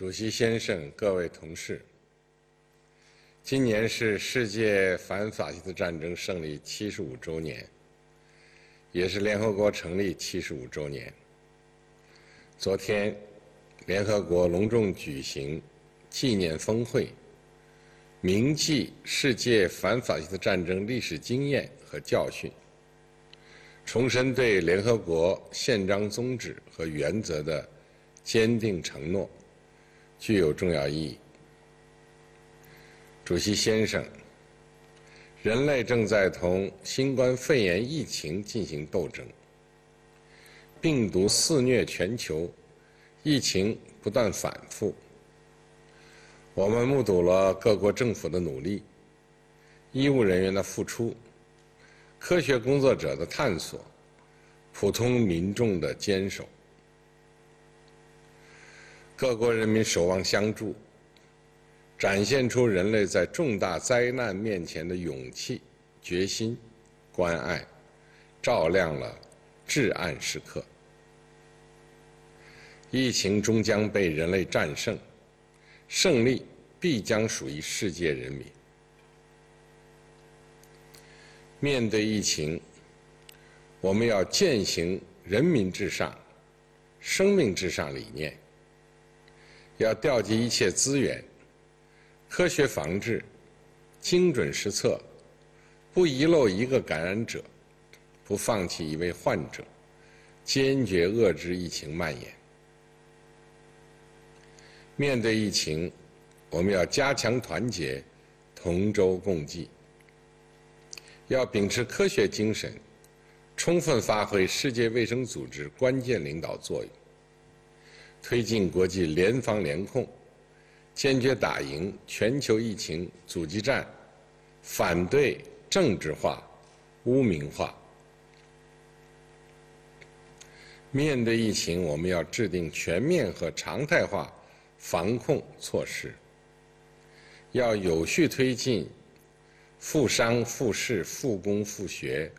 主席先生、各位同事，今年是世界反法西斯战争胜利七十五周年，也是联合国成立七十五周年。昨天，联合国隆重举行纪念峰会，铭记世界反法西斯战争历史经验和教训，重申对联合国宪章宗旨和原则的坚定承诺。具有重要意义。主席先生，人类正在同新冠肺炎疫情进行斗争，病毒肆虐全球，疫情不断反复。我们目睹了各国政府的努力、医务人员的付出、科学工作者的探索、普通民众的坚守。各国人民守望相助，展现出人类在重大灾难面前的勇气、决心、关爱，照亮了至暗时刻。疫情终将被人类战胜，胜利必将属于世界人民。面对疫情，我们要践行人民至上、生命至上理念。要调集一切资源，科学防治，精准施策，不遗漏一个感染者，不放弃一位患者，坚决遏制疫情蔓延。面对疫情，我们要加强团结，同舟共济。要秉持科学精神，充分发挥世界卫生组织关键领导作用。推进国际联防联控，坚决打赢全球疫情阻击战，反对政治化、污名化。面对疫情，我们要制定全面和常态化防控措施，要有序推进复商、复市、复工、复学，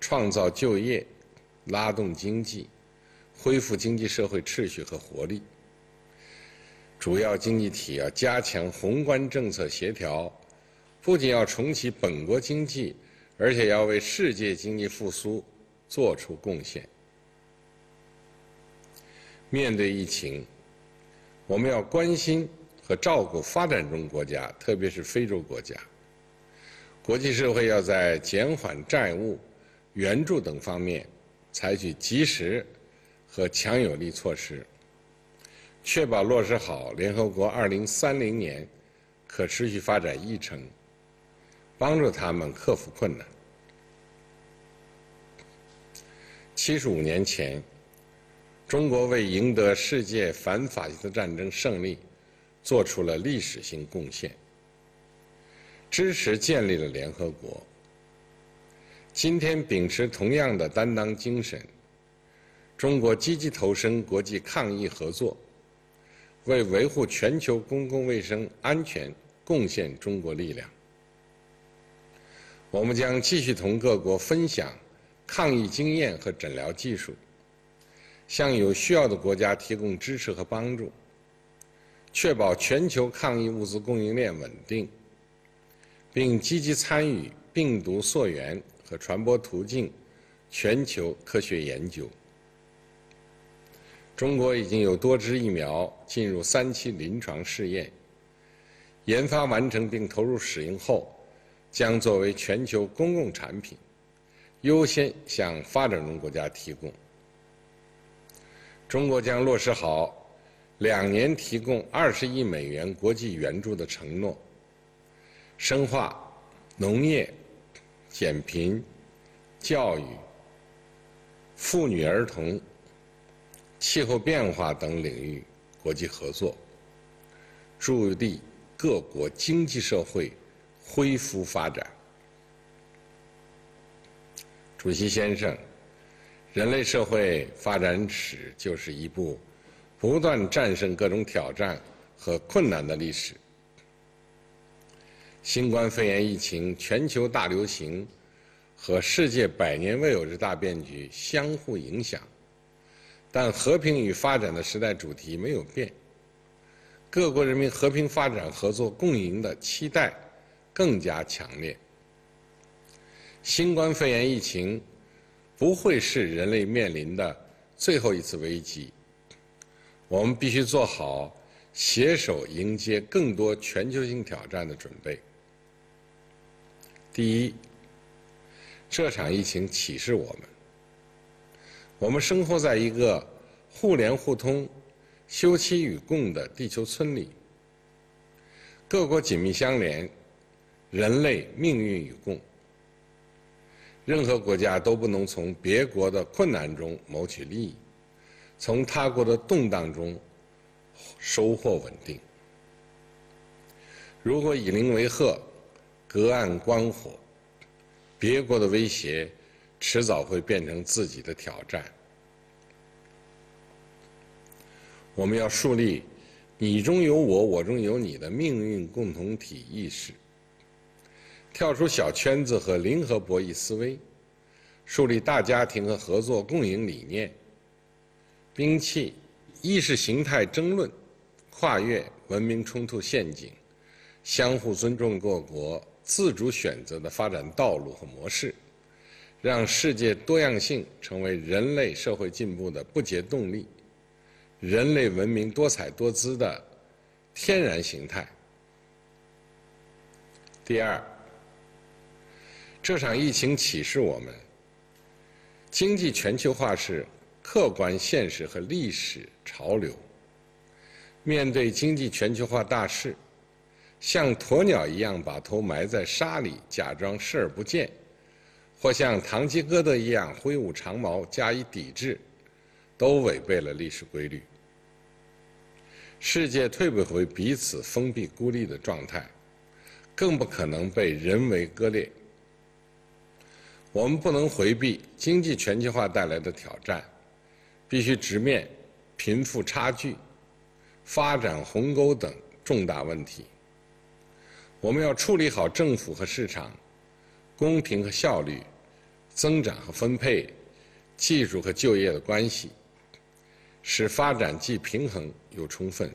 创造就业，拉动经济。恢复经济社会秩序和活力，主要经济体要加强宏观政策协调，不仅要重启本国经济，而且要为世界经济复苏做出贡献。面对疫情，我们要关心和照顾发展中国家，特别是非洲国家。国际社会要在减缓债务、援助等方面采取及时。和强有力措施，确保落实好联合国2030年可持续发展议程，帮助他们克服困难。七十五年前，中国为赢得世界反法西斯战争胜利，做出了历史性贡献，支持建立了联合国。今天，秉持同样的担当精神。中国积极投身国际抗疫合作，为维护全球公共卫生安全贡献中国力量。我们将继续同各国分享抗疫经验和诊疗技术，向有需要的国家提供支持和帮助，确保全球抗疫物资供应链稳定，并积极参与病毒溯源和传播途径全球科学研究。中国已经有多支疫苗进入三期临床试验，研发完成并投入使用后，将作为全球公共产品，优先向发展中国家提供。中国将落实好两年提供二十亿美元国际援助的承诺，深化农业、减贫、教育、妇女儿童。气候变化等领域国际合作，助力各国经济社会恢复发展。主席先生，人类社会发展史就是一部不断战胜各种挑战和困难的历史。新冠肺炎疫情全球大流行和世界百年未有之大变局相互影响。但和平与发展的时代主题没有变，各国人民和平发展、合作共赢的期待更加强烈。新冠肺炎疫情不会是人类面临的最后一次危机，我们必须做好携手迎接更多全球性挑战的准备。第一，这场疫情启示我们，我们生活在一个互联互通。休戚与共的地球村里，各国紧密相连，人类命运与共。任何国家都不能从别国的困难中谋取利益，从他国的动荡中收获稳定。如果以邻为壑，隔岸观火，别国的威胁迟早会变成自己的挑战。我们要树立“你中有我，我中有你”的命运共同体意识，跳出小圈子和零和博弈思维，树立大家庭和合作共赢理念，摒弃意识形态争论，跨越文明冲突陷阱，相互尊重各国自主选择的发展道路和模式，让世界多样性成为人类社会进步的不竭动力。人类文明多彩多姿的天然形态。第二，这场疫情启示我们，经济全球化是客观现实和历史潮流。面对经济全球化大势，像鸵鸟一样把头埋在沙里，假装视而不见，或像堂吉诃德一样挥舞长矛加以抵制，都违背了历史规律。世界退不回彼此封闭孤立的状态，更不可能被人为割裂。我们不能回避经济全球化带来的挑战，必须直面贫富差距、发展鸿沟等重大问题。我们要处理好政府和市场、公平和效率、增长和分配、技术和就业的关系。使发展既平衡又充分，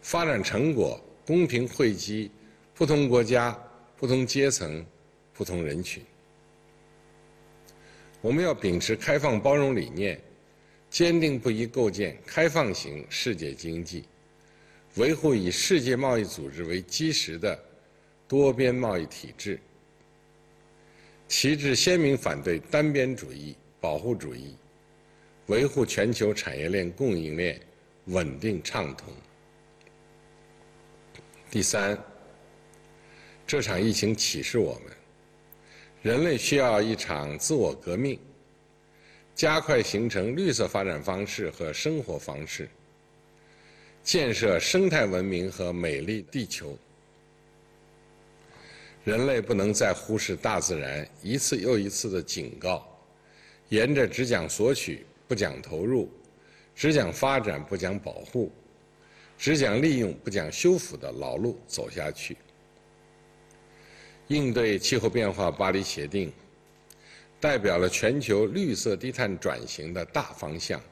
发展成果公平惠及不同国家、不同阶层、不同人群。我们要秉持开放包容理念，坚定不移构建开放型世界经济，维护以世界贸易组织为基石的多边贸易体制，旗帜鲜明反对单边主义、保护主义。维护全球产业链供应链稳定畅通。第三，这场疫情启示我们，人类需要一场自我革命，加快形成绿色发展方式和生活方式，建设生态文明和美丽地球。人类不能再忽视大自然一次又一次的警告，沿着只讲索取。不讲投入，只讲发展不讲保护，只讲利用不讲修复的老路走下去。应对气候变化巴黎协定，代表了全球绿色低碳转型的大方向，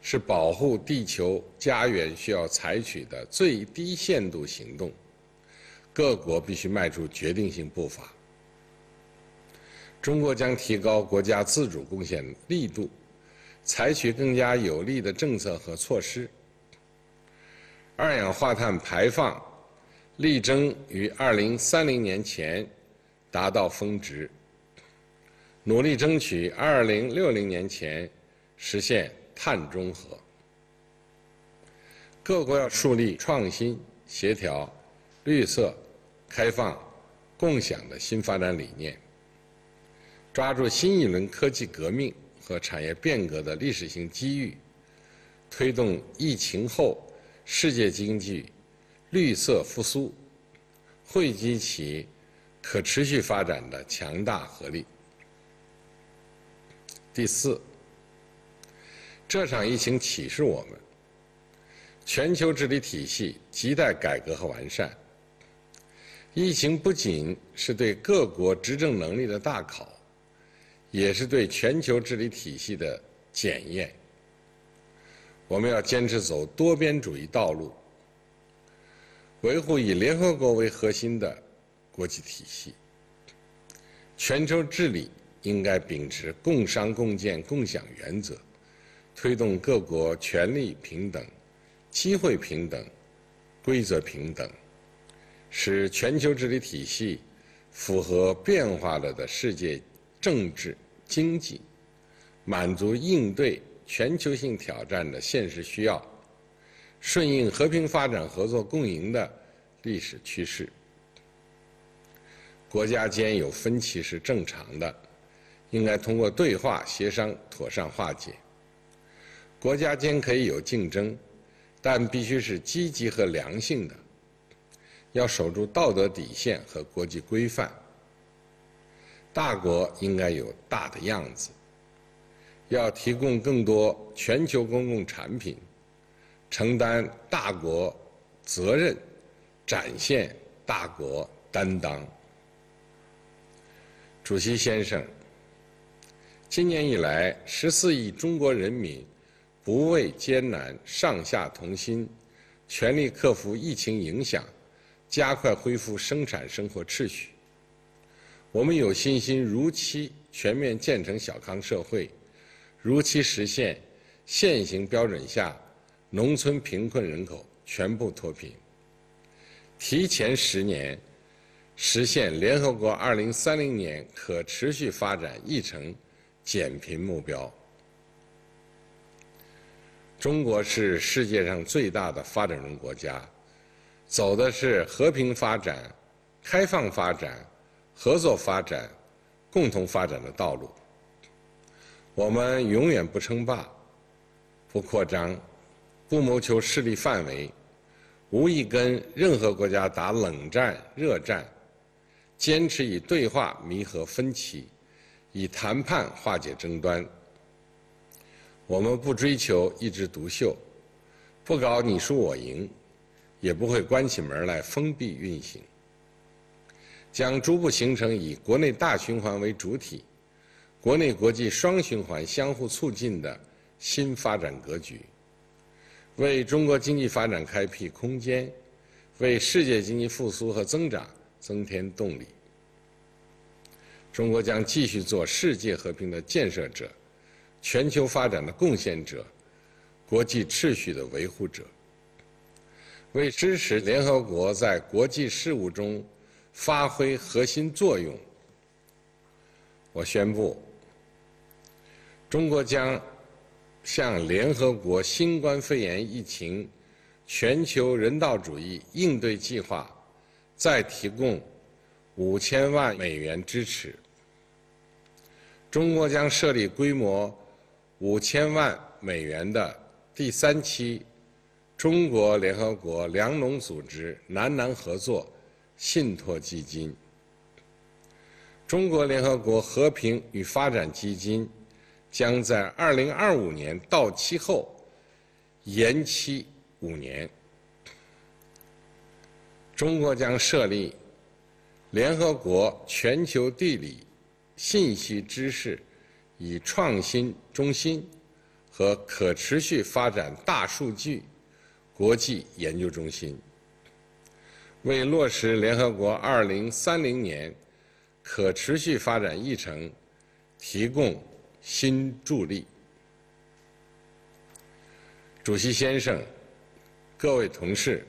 是保护地球家园需要采取的最低限度行动。各国必须迈出决定性步伐。中国将提高国家自主贡献力度。采取更加有力的政策和措施，二氧化碳排放力争于二零三零年前达到峰值，努力争取二零六零年前实现碳中和。各国要树立创新、协调、绿色、开放、共享的新发展理念，抓住新一轮科技革命。和产业变革的历史性机遇，推动疫情后世界经济绿色复苏，汇集起可持续发展的强大合力。第四，这场疫情启示我们，全球治理体系亟待改革和完善。疫情不仅是对各国执政能力的大考。也是对全球治理体系的检验。我们要坚持走多边主义道路，维护以联合国为核心的国际体系。全球治理应该秉持共商共建共享原则，推动各国权利平等、机会平等、规则平等，使全球治理体系符合变化了的世界政治经济，满足应对全球性挑战的现实需要，顺应和平发展、合作共赢的历史趋势。国家间有分歧是正常的，应该通过对话协商妥善化解。国家间可以有竞争，但必须是积极和良性的，要守住道德底线和国际规范。大国应该有大的样子，要提供更多全球公共产品，承担大国责任，展现大国担当。主席先生，今年以来，十四亿中国人民不畏艰难，上下同心，全力克服疫情影响，加快恢复生产生活秩序。我们有信心如期全面建成小康社会，如期实现现行标准下农村贫困人口全部脱贫，提前十年。实现联合国2030年可持续发展议程减贫目标。中国是世界上最大的发展中国家，走的是和平发展、开放发展、合作发展、共同发展的道路。我们永远不称霸、不扩张、不谋求势力范围，无意跟任何国家打冷战、热战。坚持以对话弥合分歧，以谈判化解争端。我们不追求一枝独秀，不搞你输我赢，也不会关起门来封闭运行。将逐步形成以国内大循环为主体，国内国际双循环相互促进的新发展格局，为中国经济发展开辟空间，为世界经济复苏和增长。增添动力。中国将继续做世界和平的建设者、全球发展的贡献者、国际秩序的维护者。为支持联合国在国际事务中发挥核心作用，我宣布，中国将向联合国新冠肺炎疫情全球人道主义应对计划。再提供五千万美元支持，中国将设立规模五千万美元的第三期中国联合国粮农组织南南合作信托基金。中国联合国和平与发展基金将在二零二五年到期后延期五年。中国将设立联合国全球地理信息知识与创新中心和可持续发展大数据国际研究中心，为落实联合国2030年可持续发展议程提供新助力。主席先生，各位同事。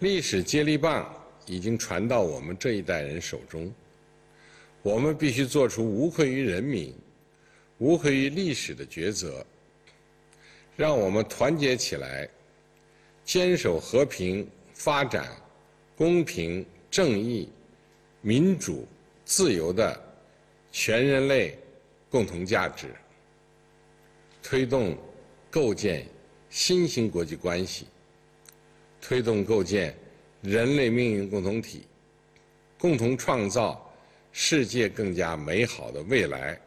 历史接力棒已经传到我们这一代人手中，我们必须做出无愧于人民、无愧于历史的抉择。让我们团结起来，坚守和平、发展、公平、正义、民主、自由的全人类共同价值，推动构建新型国际关系。推动构建人类命运共同体，共同创造世界更加美好的未来。